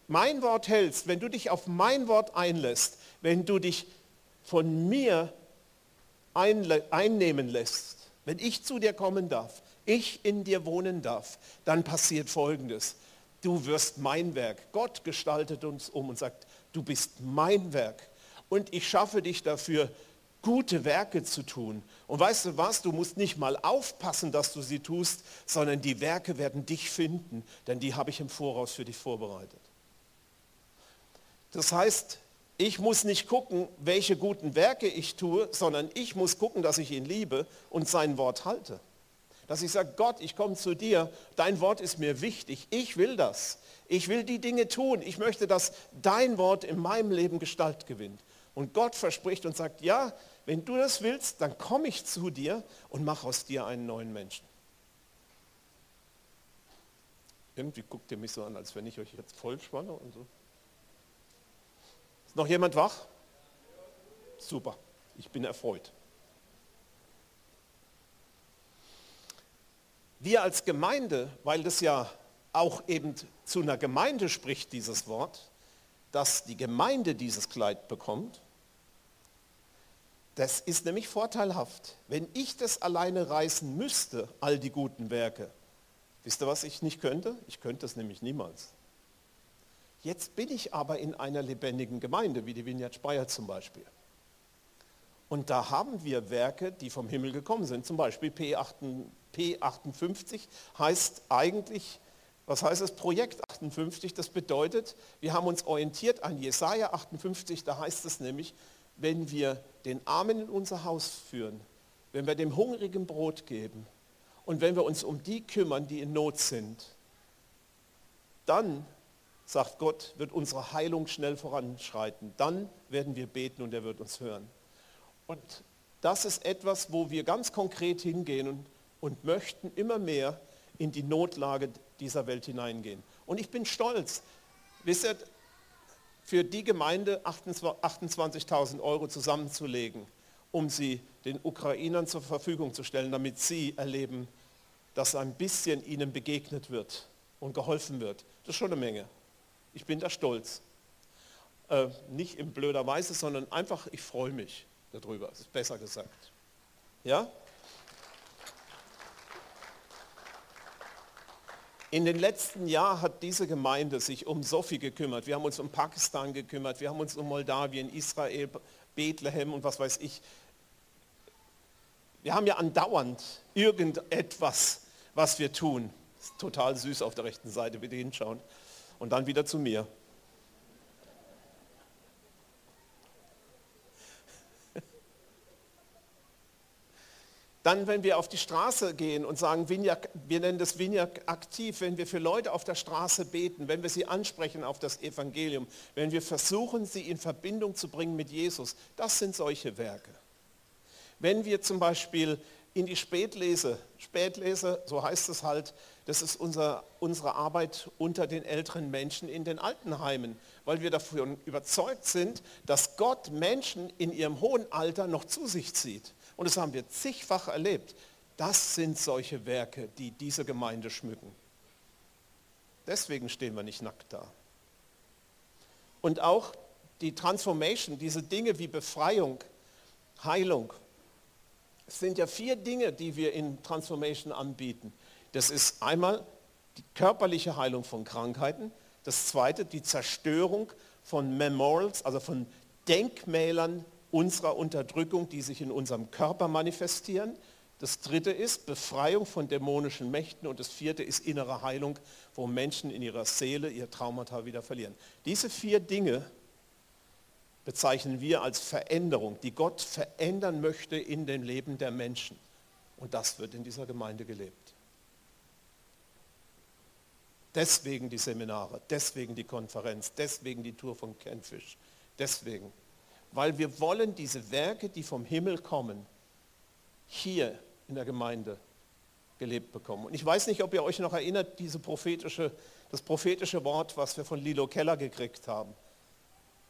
mein Wort hältst, wenn du dich auf mein Wort einlässt, wenn du dich von mir einnehmen lässt, wenn ich zu dir kommen darf, ich in dir wohnen darf, dann passiert Folgendes. Du wirst mein Werk. Gott gestaltet uns um und sagt, du bist mein Werk. Und ich schaffe dich dafür, gute Werke zu tun. Und weißt du was, du musst nicht mal aufpassen, dass du sie tust, sondern die Werke werden dich finden, denn die habe ich im Voraus für dich vorbereitet. Das heißt, ich muss nicht gucken, welche guten Werke ich tue, sondern ich muss gucken, dass ich ihn liebe und sein Wort halte. Dass ich sage, Gott, ich komme zu dir, dein Wort ist mir wichtig, ich will das. Ich will die Dinge tun. Ich möchte, dass dein Wort in meinem Leben Gestalt gewinnt. Und Gott verspricht und sagt, ja, wenn du das willst, dann komme ich zu dir und mache aus dir einen neuen Menschen. Irgendwie guckt ihr mich so an, als wenn ich euch jetzt voll spanne und so. Ist noch jemand wach? Super, ich bin erfreut. Wir als Gemeinde, weil das ja auch eben zu einer Gemeinde spricht, dieses Wort, dass die Gemeinde dieses Kleid bekommt, das ist nämlich vorteilhaft. Wenn ich das alleine reißen müsste, all die guten Werke, wisst ihr, was ich nicht könnte? Ich könnte es nämlich niemals. Jetzt bin ich aber in einer lebendigen Gemeinde, wie die Vineyard Speyer zum Beispiel. Und da haben wir Werke, die vom Himmel gekommen sind. Zum Beispiel P58 heißt eigentlich, was heißt es, Projekt 58? Das bedeutet, wir haben uns orientiert an Jesaja 58, da heißt es nämlich, wenn wir den Armen in unser Haus führen, wenn wir dem Hungrigen Brot geben und wenn wir uns um die kümmern, die in Not sind, dann, sagt Gott, wird unsere Heilung schnell voranschreiten. Dann werden wir beten und er wird uns hören. Und das ist etwas, wo wir ganz konkret hingehen und, und möchten immer mehr in die Notlage dieser Welt hineingehen. Und ich bin stolz. Wisst ihr, für die Gemeinde 28.000 Euro zusammenzulegen, um sie den Ukrainern zur Verfügung zu stellen, damit sie erleben, dass ein bisschen ihnen begegnet wird und geholfen wird. Das ist schon eine Menge. Ich bin da stolz. Äh, nicht in blöder Weise, sondern einfach, ich freue mich darüber. Ist besser gesagt. Ja? In den letzten Jahren hat diese Gemeinde sich um so viel gekümmert. Wir haben uns um Pakistan gekümmert, wir haben uns um Moldawien, Israel, Bethlehem und was weiß ich. Wir haben ja andauernd irgendetwas, was wir tun. Ist total süß auf der rechten Seite, bitte hinschauen. Und dann wieder zu mir. Dann, wenn wir auf die Straße gehen und sagen, Vineyard, wir nennen das Vineyard aktiv, wenn wir für Leute auf der Straße beten, wenn wir sie ansprechen auf das Evangelium, wenn wir versuchen, sie in Verbindung zu bringen mit Jesus, das sind solche Werke. Wenn wir zum Beispiel in die Spätlese, Spätlese, so heißt es halt, das ist unser, unsere Arbeit unter den älteren Menschen in den Altenheimen, weil wir davon überzeugt sind, dass Gott Menschen in ihrem hohen Alter noch zu sich zieht. Und das haben wir zigfach erlebt. Das sind solche Werke, die diese Gemeinde schmücken. Deswegen stehen wir nicht nackt da. Und auch die Transformation, diese Dinge wie Befreiung, Heilung, es sind ja vier Dinge, die wir in Transformation anbieten. Das ist einmal die körperliche Heilung von Krankheiten, das zweite die Zerstörung von Memorials, also von Denkmälern unserer Unterdrückung, die sich in unserem Körper manifestieren. Das dritte ist Befreiung von dämonischen Mächten und das vierte ist innere Heilung, wo Menschen in ihrer Seele ihr Traumata wieder verlieren. Diese vier Dinge bezeichnen wir als Veränderung, die Gott verändern möchte in dem Leben der Menschen. Und das wird in dieser Gemeinde gelebt. Deswegen die Seminare, deswegen die Konferenz, deswegen die Tour von Kenfish, deswegen weil wir wollen diese Werke, die vom Himmel kommen, hier in der Gemeinde gelebt bekommen. Und ich weiß nicht, ob ihr euch noch erinnert, diese prophetische, das prophetische Wort, was wir von Lilo Keller gekriegt haben.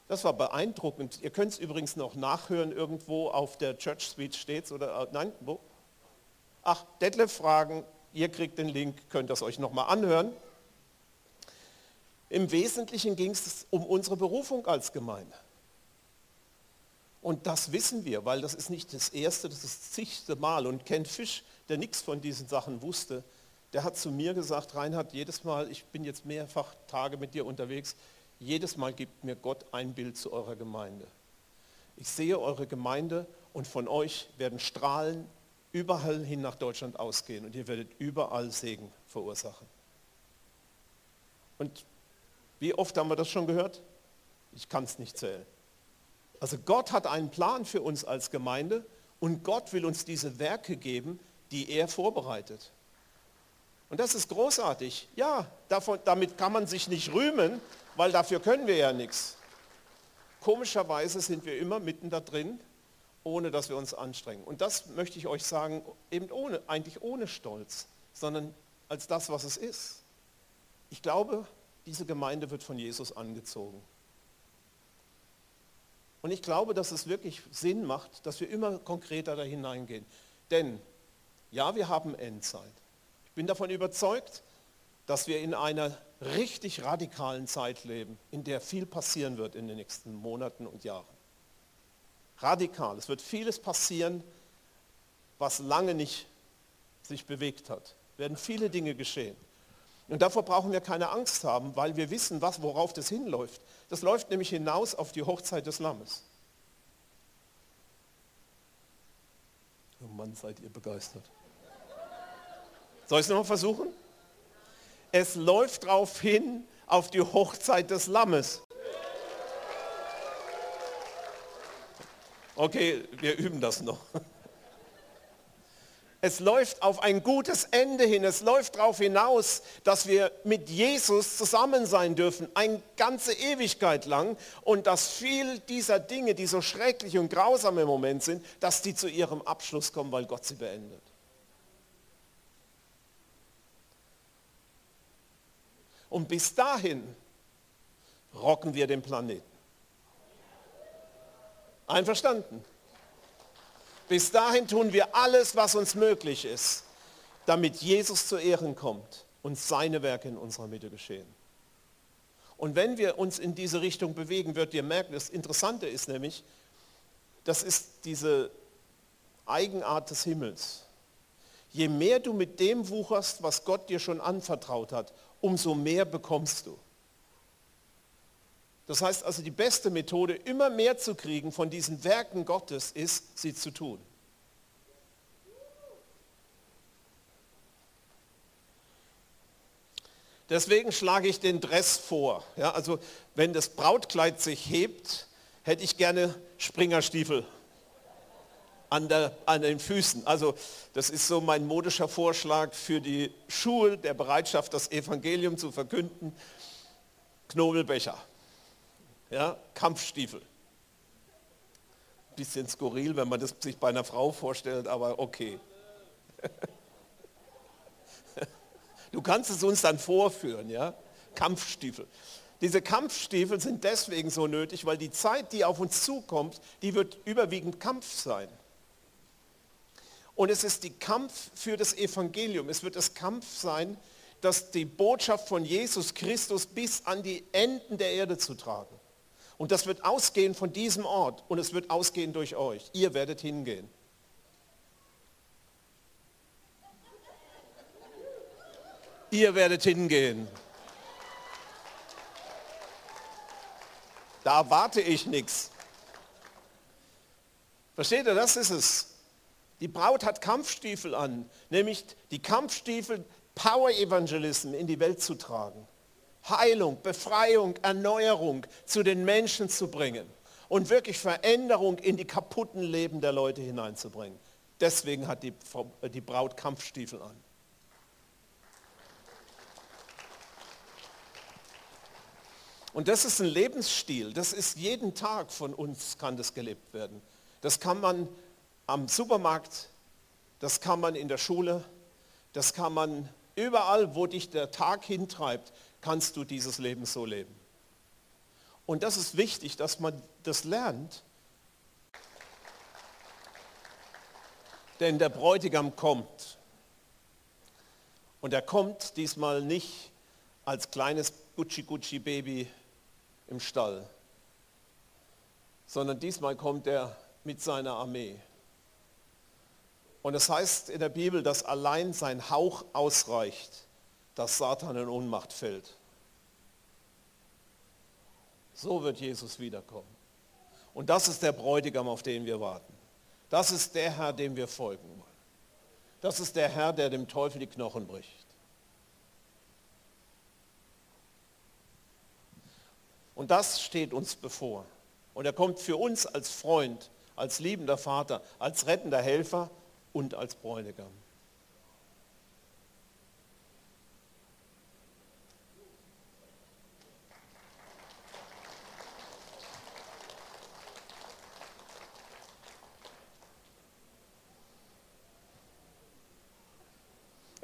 Das war beeindruckend. Ihr könnt es übrigens noch nachhören, irgendwo auf der Church Suite steht oder äh, nein, wo? Ach, Detlef fragen, ihr kriegt den Link, könnt das euch nochmal anhören. Im Wesentlichen ging es um unsere Berufung als Gemeinde. Und das wissen wir, weil das ist nicht das erste, das ist das zigste Mal. Und Ken Fisch, der nichts von diesen Sachen wusste, der hat zu mir gesagt, Reinhard, jedes Mal, ich bin jetzt mehrfach Tage mit dir unterwegs, jedes Mal gibt mir Gott ein Bild zu eurer Gemeinde. Ich sehe eure Gemeinde und von euch werden Strahlen überall hin nach Deutschland ausgehen und ihr werdet überall Segen verursachen. Und wie oft haben wir das schon gehört? Ich kann es nicht zählen. Also Gott hat einen Plan für uns als Gemeinde und Gott will uns diese Werke geben, die er vorbereitet. Und das ist großartig. Ja, davon, damit kann man sich nicht rühmen, weil dafür können wir ja nichts. Komischerweise sind wir immer mitten da drin, ohne dass wir uns anstrengen. Und das möchte ich euch sagen, eben ohne, eigentlich ohne Stolz, sondern als das, was es ist. Ich glaube, diese Gemeinde wird von Jesus angezogen. Und ich glaube, dass es wirklich Sinn macht, dass wir immer konkreter da hineingehen. Denn ja, wir haben Endzeit. Ich bin davon überzeugt, dass wir in einer richtig radikalen Zeit leben, in der viel passieren wird in den nächsten Monaten und Jahren. Radikal. Es wird vieles passieren, was lange nicht sich bewegt hat. Werden viele Dinge geschehen. Und davor brauchen wir keine Angst haben, weil wir wissen, was, worauf das hinläuft. Das läuft nämlich hinaus auf die Hochzeit des Lammes. Oh Mann, seid ihr begeistert. Soll ich es nochmal versuchen? Es läuft darauf hin, auf die Hochzeit des Lammes. Okay, wir üben das noch. Es läuft auf ein gutes Ende hin. Es läuft darauf hinaus, dass wir mit Jesus zusammen sein dürfen, eine ganze Ewigkeit lang. Und dass viel dieser Dinge, die so schrecklich und grausam im Moment sind, dass die zu ihrem Abschluss kommen, weil Gott sie beendet. Und bis dahin rocken wir den Planeten. Einverstanden? Bis dahin tun wir alles, was uns möglich ist, damit Jesus zu Ehren kommt und seine Werke in unserer Mitte geschehen. Und wenn wir uns in diese Richtung bewegen, wird ihr merken, das Interessante ist nämlich, das ist diese Eigenart des Himmels. Je mehr du mit dem wucherst, was Gott dir schon anvertraut hat, umso mehr bekommst du. Das heißt also, die beste Methode, immer mehr zu kriegen von diesen Werken Gottes, ist, sie zu tun. Deswegen schlage ich den Dress vor. Ja, also wenn das Brautkleid sich hebt, hätte ich gerne Springerstiefel an, der, an den Füßen. Also das ist so mein modischer Vorschlag für die Schuhe der Bereitschaft, das Evangelium zu verkünden. Knobelbecher ja, Kampfstiefel. Bisschen skurril, wenn man das sich bei einer Frau vorstellt, aber okay. [laughs] Du kannst es uns dann vorführen, ja? Kampfstiefel. Diese Kampfstiefel sind deswegen so nötig, weil die Zeit, die auf uns zukommt, die wird überwiegend Kampf sein. Und es ist die Kampf für das Evangelium. Es wird das Kampf sein, das die Botschaft von Jesus Christus bis an die Enden der Erde zu tragen. Und das wird ausgehen von diesem Ort und es wird ausgehen durch euch. Ihr werdet hingehen. Ihr werdet hingehen. Da erwarte ich nichts. Versteht ihr, das ist es. Die Braut hat Kampfstiefel an, nämlich die Kampfstiefel Power Evangelism in die Welt zu tragen. Heilung, Befreiung, Erneuerung zu den Menschen zu bringen und wirklich Veränderung in die kaputten Leben der Leute hineinzubringen. Deswegen hat die, die Braut Kampfstiefel an. Und das ist ein Lebensstil, das ist jeden Tag von uns kann das gelebt werden. Das kann man am Supermarkt, das kann man in der Schule, das kann man überall, wo dich der Tag hintreibt, kannst du dieses Leben so leben. Und das ist wichtig, dass man das lernt. Denn der Bräutigam kommt. Und er kommt diesmal nicht als kleines Gucci-Gucci-Baby im Stall, sondern diesmal kommt er mit seiner Armee. Und es heißt in der Bibel, dass allein sein Hauch ausreicht, dass Satan in Ohnmacht fällt. So wird Jesus wiederkommen. Und das ist der Bräutigam, auf den wir warten. Das ist der Herr, dem wir folgen wollen. Das ist der Herr, der dem Teufel die Knochen bricht. Und das steht uns bevor. Und er kommt für uns als Freund, als liebender Vater, als rettender Helfer und als Bräutigam.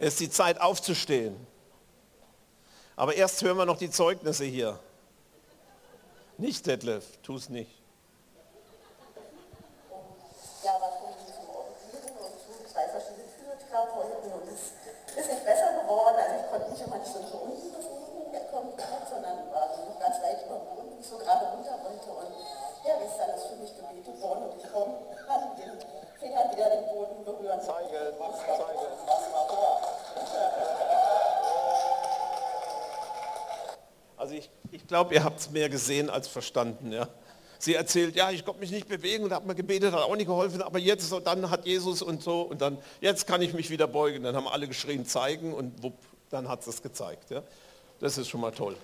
Es ist die Zeit aufzustehen. Aber erst hören wir noch die Zeugnisse hier. Nicht, Detlef, tu es nicht. Ja, schon zum Orientieren und zu zwei verschiedenen Physiotherapeuten und es ist nicht besser geworden. Also ich konnte nicht immer nicht so nach unten bewegen, der kommt gerade, sondern war noch ganz leicht über dem Boden, wie ich so gerade runter wollte. Und ja, gestern ist für mich gebetet worden und ich komme an den Fingern wieder den Boden berühren. Zeige, zeige. Glaube, ihr habt es mehr gesehen als verstanden. Ja. Sie erzählt, ja, ich konnte mich nicht bewegen und habe mal gebetet, hat auch nicht geholfen, aber jetzt, so, dann hat Jesus und so und dann, jetzt kann ich mich wieder beugen. Dann haben alle geschrien, zeigen und wupp, dann hat es gezeigt. Ja. Das ist schon mal toll.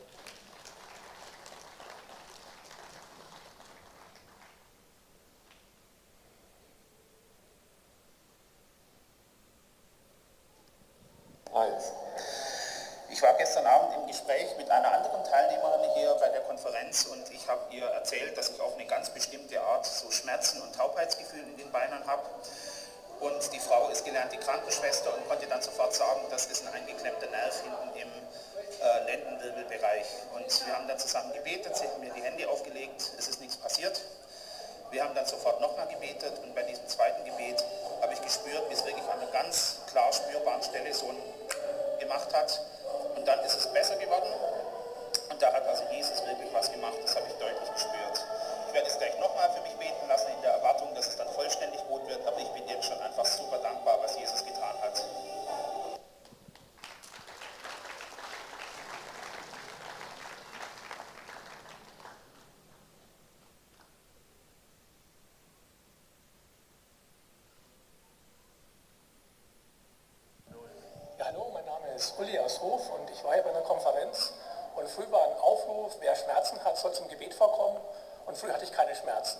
Vorkommen und früh hatte ich keine Schmerzen.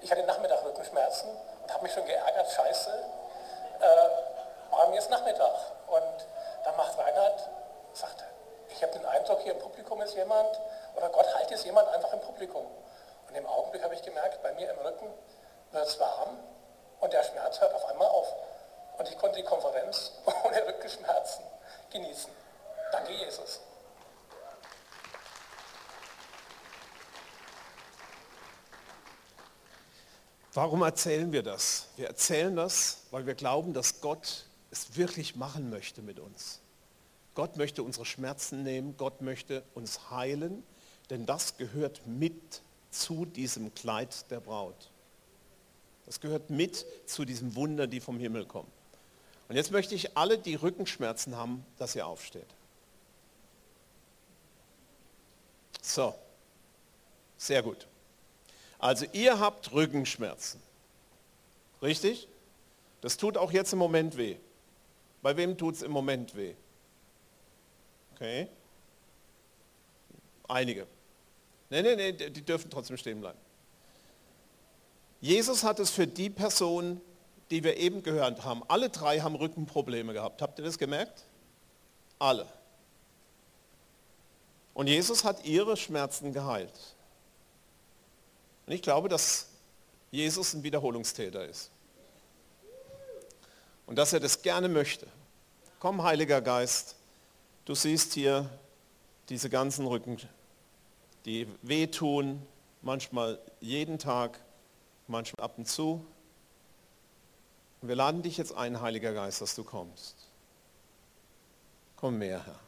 Ich hatte Nachmittag Rückenschmerzen und habe mich schon geärgert, scheiße, äh, aber mir ist Nachmittag und dann macht Reinhard, sagt, ich habe den Eindruck, hier im Publikum ist jemand oder Gott heilt jetzt jemand einfach im Publikum. Und im Augenblick habe ich gemerkt, bei mir im Rücken wird es warm und der Schmerz hört auf einmal auf. Und ich konnte die Konferenz [laughs] ohne Rückenschmerzen genießen. Danke, Jesus. Warum erzählen wir das? Wir erzählen das, weil wir glauben, dass Gott es wirklich machen möchte mit uns. Gott möchte unsere Schmerzen nehmen, Gott möchte uns heilen, denn das gehört mit zu diesem Kleid der Braut. Das gehört mit zu diesem Wunder, die vom Himmel kommen. Und jetzt möchte ich alle, die Rückenschmerzen haben, dass ihr aufsteht. So, sehr gut. Also ihr habt Rückenschmerzen. Richtig? Das tut auch jetzt im Moment weh. Bei wem tut es im Moment weh? Okay. Einige. Nee, nee, nee, die dürfen trotzdem stehen bleiben. Jesus hat es für die Personen, die wir eben gehört haben, alle drei haben Rückenprobleme gehabt. Habt ihr das gemerkt? Alle. Und Jesus hat ihre Schmerzen geheilt. Und ich glaube, dass Jesus ein Wiederholungstäter ist. Und dass er das gerne möchte. Komm, Heiliger Geist, du siehst hier diese ganzen Rücken, die wehtun, manchmal jeden Tag, manchmal ab und zu. Und wir laden dich jetzt ein, Heiliger Geist, dass du kommst. Komm mehr, Herr.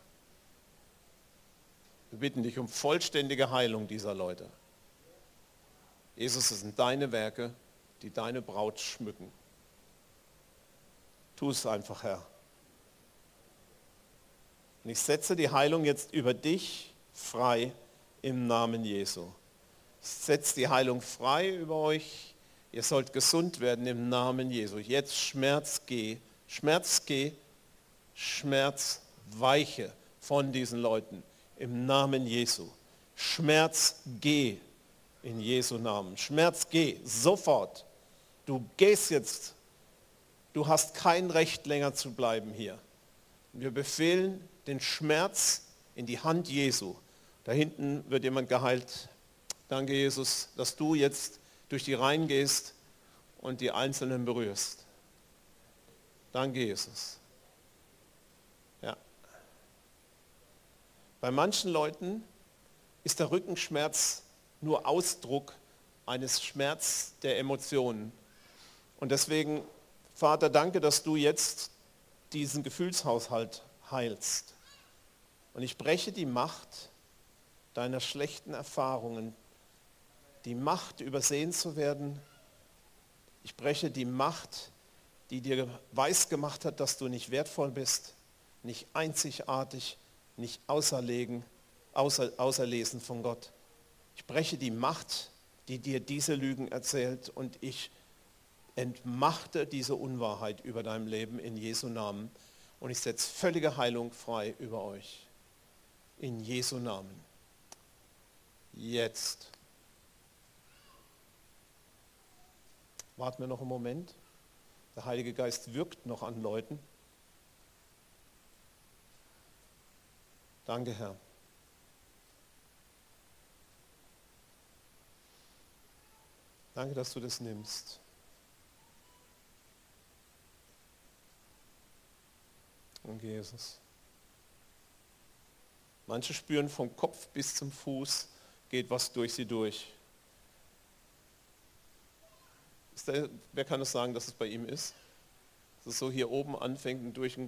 Wir bitten dich um vollständige Heilung dieser Leute. Jesus, es sind deine Werke, die deine Braut schmücken. Tu es einfach, Herr. Und ich setze die Heilung jetzt über dich frei im Namen Jesu. Ich setze die Heilung frei über euch. Ihr sollt gesund werden im Namen Jesu. Jetzt Schmerz geh, Schmerz geh, Schmerz weiche von diesen Leuten im Namen Jesu. Schmerz geh in Jesu Namen. Schmerz geh sofort. Du gehst jetzt. Du hast kein Recht länger zu bleiben hier. Wir befehlen den Schmerz in die Hand Jesu. Da hinten wird jemand geheilt. Danke, Jesus, dass du jetzt durch die Reihen gehst und die Einzelnen berührst. Danke, Jesus. Ja. Bei manchen Leuten ist der Rückenschmerz nur Ausdruck eines Schmerz der Emotionen. Und deswegen, Vater, danke, dass du jetzt diesen Gefühlshaushalt heilst. Und ich breche die Macht deiner schlechten Erfahrungen, die Macht übersehen zu werden. Ich breche die Macht, die dir weiß gemacht hat, dass du nicht wertvoll bist, nicht einzigartig, nicht auserlegen, außer, auserlesen von Gott. Ich breche die Macht, die dir diese Lügen erzählt und ich entmachte diese Unwahrheit über dein Leben in Jesu Namen und ich setze völlige Heilung frei über euch. In Jesu Namen. Jetzt. Warten wir noch einen Moment. Der Heilige Geist wirkt noch an Leuten. Danke, Herr. Danke, dass du das nimmst. Danke, Jesus. Manche spüren vom Kopf bis zum Fuß geht was durch sie durch. Der, wer kann es sagen, dass es bei ihm ist? Dass es so hier oben anfängt und durch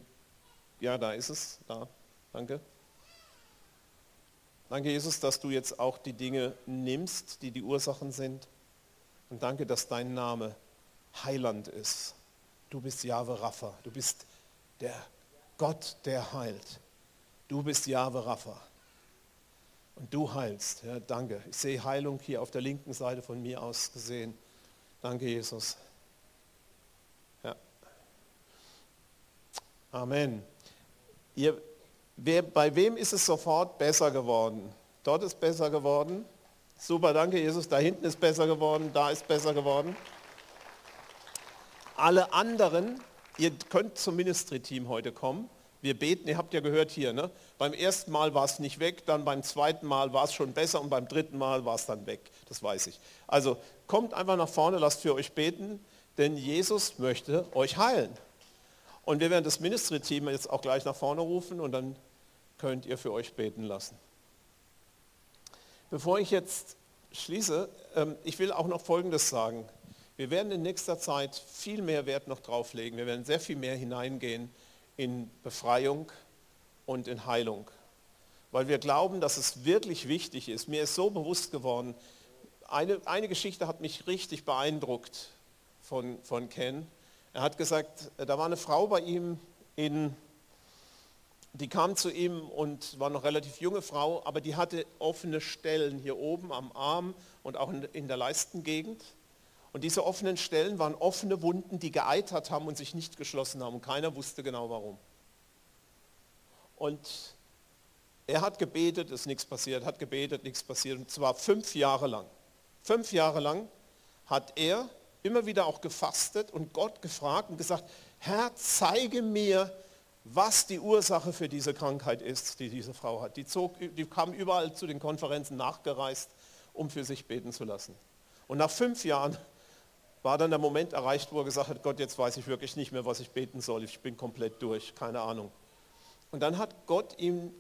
ja, da ist es, da, danke. Danke, Jesus, dass du jetzt auch die Dinge nimmst, die die Ursachen sind. Und danke, dass dein Name Heiland ist. Du bist Jahwe Rapha. Du bist der Gott, der heilt. Du bist Jahwe Rapha. Und du heilst. Ja, danke. Ich sehe Heilung hier auf der linken Seite von mir aus gesehen. Danke, Jesus. Ja. Amen. Ihr, wer, bei wem ist es sofort besser geworden? Dort ist besser geworden. Super, danke, Jesus. Da hinten ist besser geworden, da ist besser geworden. Alle anderen, ihr könnt zum Ministry-Team heute kommen. Wir beten, ihr habt ja gehört hier, ne? beim ersten Mal war es nicht weg, dann beim zweiten Mal war es schon besser und beim dritten Mal war es dann weg. Das weiß ich. Also kommt einfach nach vorne, lasst für euch beten, denn Jesus möchte euch heilen. Und wir werden das Ministry-Team jetzt auch gleich nach vorne rufen und dann könnt ihr für euch beten lassen. Bevor ich jetzt schließe, ähm, ich will auch noch Folgendes sagen. Wir werden in nächster Zeit viel mehr Wert noch drauflegen. Wir werden sehr viel mehr hineingehen in Befreiung und in Heilung. Weil wir glauben, dass es wirklich wichtig ist. Mir ist so bewusst geworden, eine, eine Geschichte hat mich richtig beeindruckt von, von Ken. Er hat gesagt, da war eine Frau bei ihm, in, die kam zu ihm und war noch relativ junge Frau, aber die hatte offene Stellen hier oben am Arm und auch in, der Leistengegend. Und diese offenen Stellen waren offene Wunden, die geeitert haben und sich nicht geschlossen haben. Keiner wusste genau warum. Und er hat gebetet, ist nichts passiert, hat gebetet, nichts passiert. Und zwar fünf Jahre lang. Fünf Jahre lang hat er immer wieder auch gefastet und Gott gefragt und gesagt, Herr, zeige mir, was die Ursache für diese Krankheit ist, die diese Frau hat. Die, zog, die kam überall zu den Konferenzen nachgereist, um für sich beten zu lassen. Und nach fünf Jahren war dann der Moment erreicht, wo er gesagt hat, Gott, jetzt weiß ich wirklich nicht mehr, was ich beten soll. Ich bin komplett durch, keine Ahnung. Und dann hat Gott ihm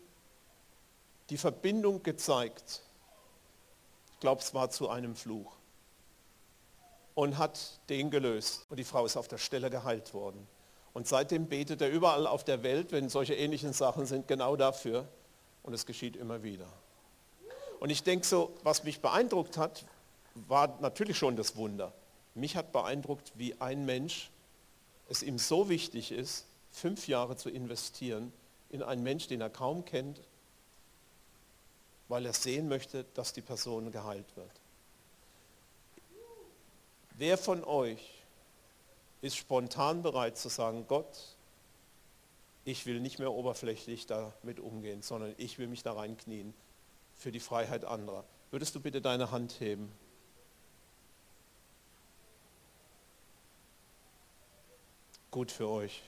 die Verbindung gezeigt. Ich glaube, es war zu einem Fluch. Und hat den gelöst. Und die Frau ist auf der Stelle geheilt worden. Und seitdem betet er überall auf der Welt, wenn solche ähnlichen Sachen sind, genau dafür. Und es geschieht immer wieder. Und ich denke so, was mich beeindruckt hat, war natürlich schon das Wunder. Mich hat beeindruckt, wie ein Mensch es ihm so wichtig ist, fünf Jahre zu investieren in einen Mensch, den er kaum kennt, weil er sehen möchte, dass die Person geheilt wird. Wer von euch ist spontan bereit zu sagen, Gott, ich will nicht mehr oberflächlich damit umgehen, sondern ich will mich da reinknien für die Freiheit anderer. Würdest du bitte deine Hand heben? gut für euch.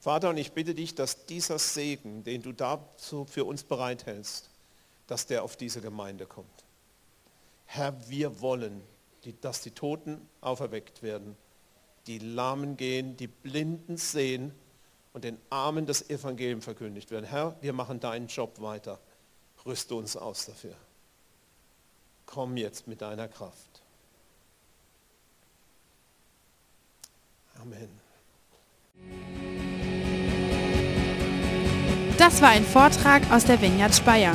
Vater, und ich bitte dich, dass dieser Segen, den du dazu für uns bereithältst, dass der auf diese Gemeinde kommt. Herr, wir wollen, dass die Toten auferweckt werden, die Lahmen gehen, die Blinden sehen und den Armen das Evangelium verkündigt werden. Herr, wir machen deinen Job weiter. Rüste uns aus dafür. Komm jetzt mit deiner Kraft. Amen. Das war ein Vortrag aus der Vineyard Speyer.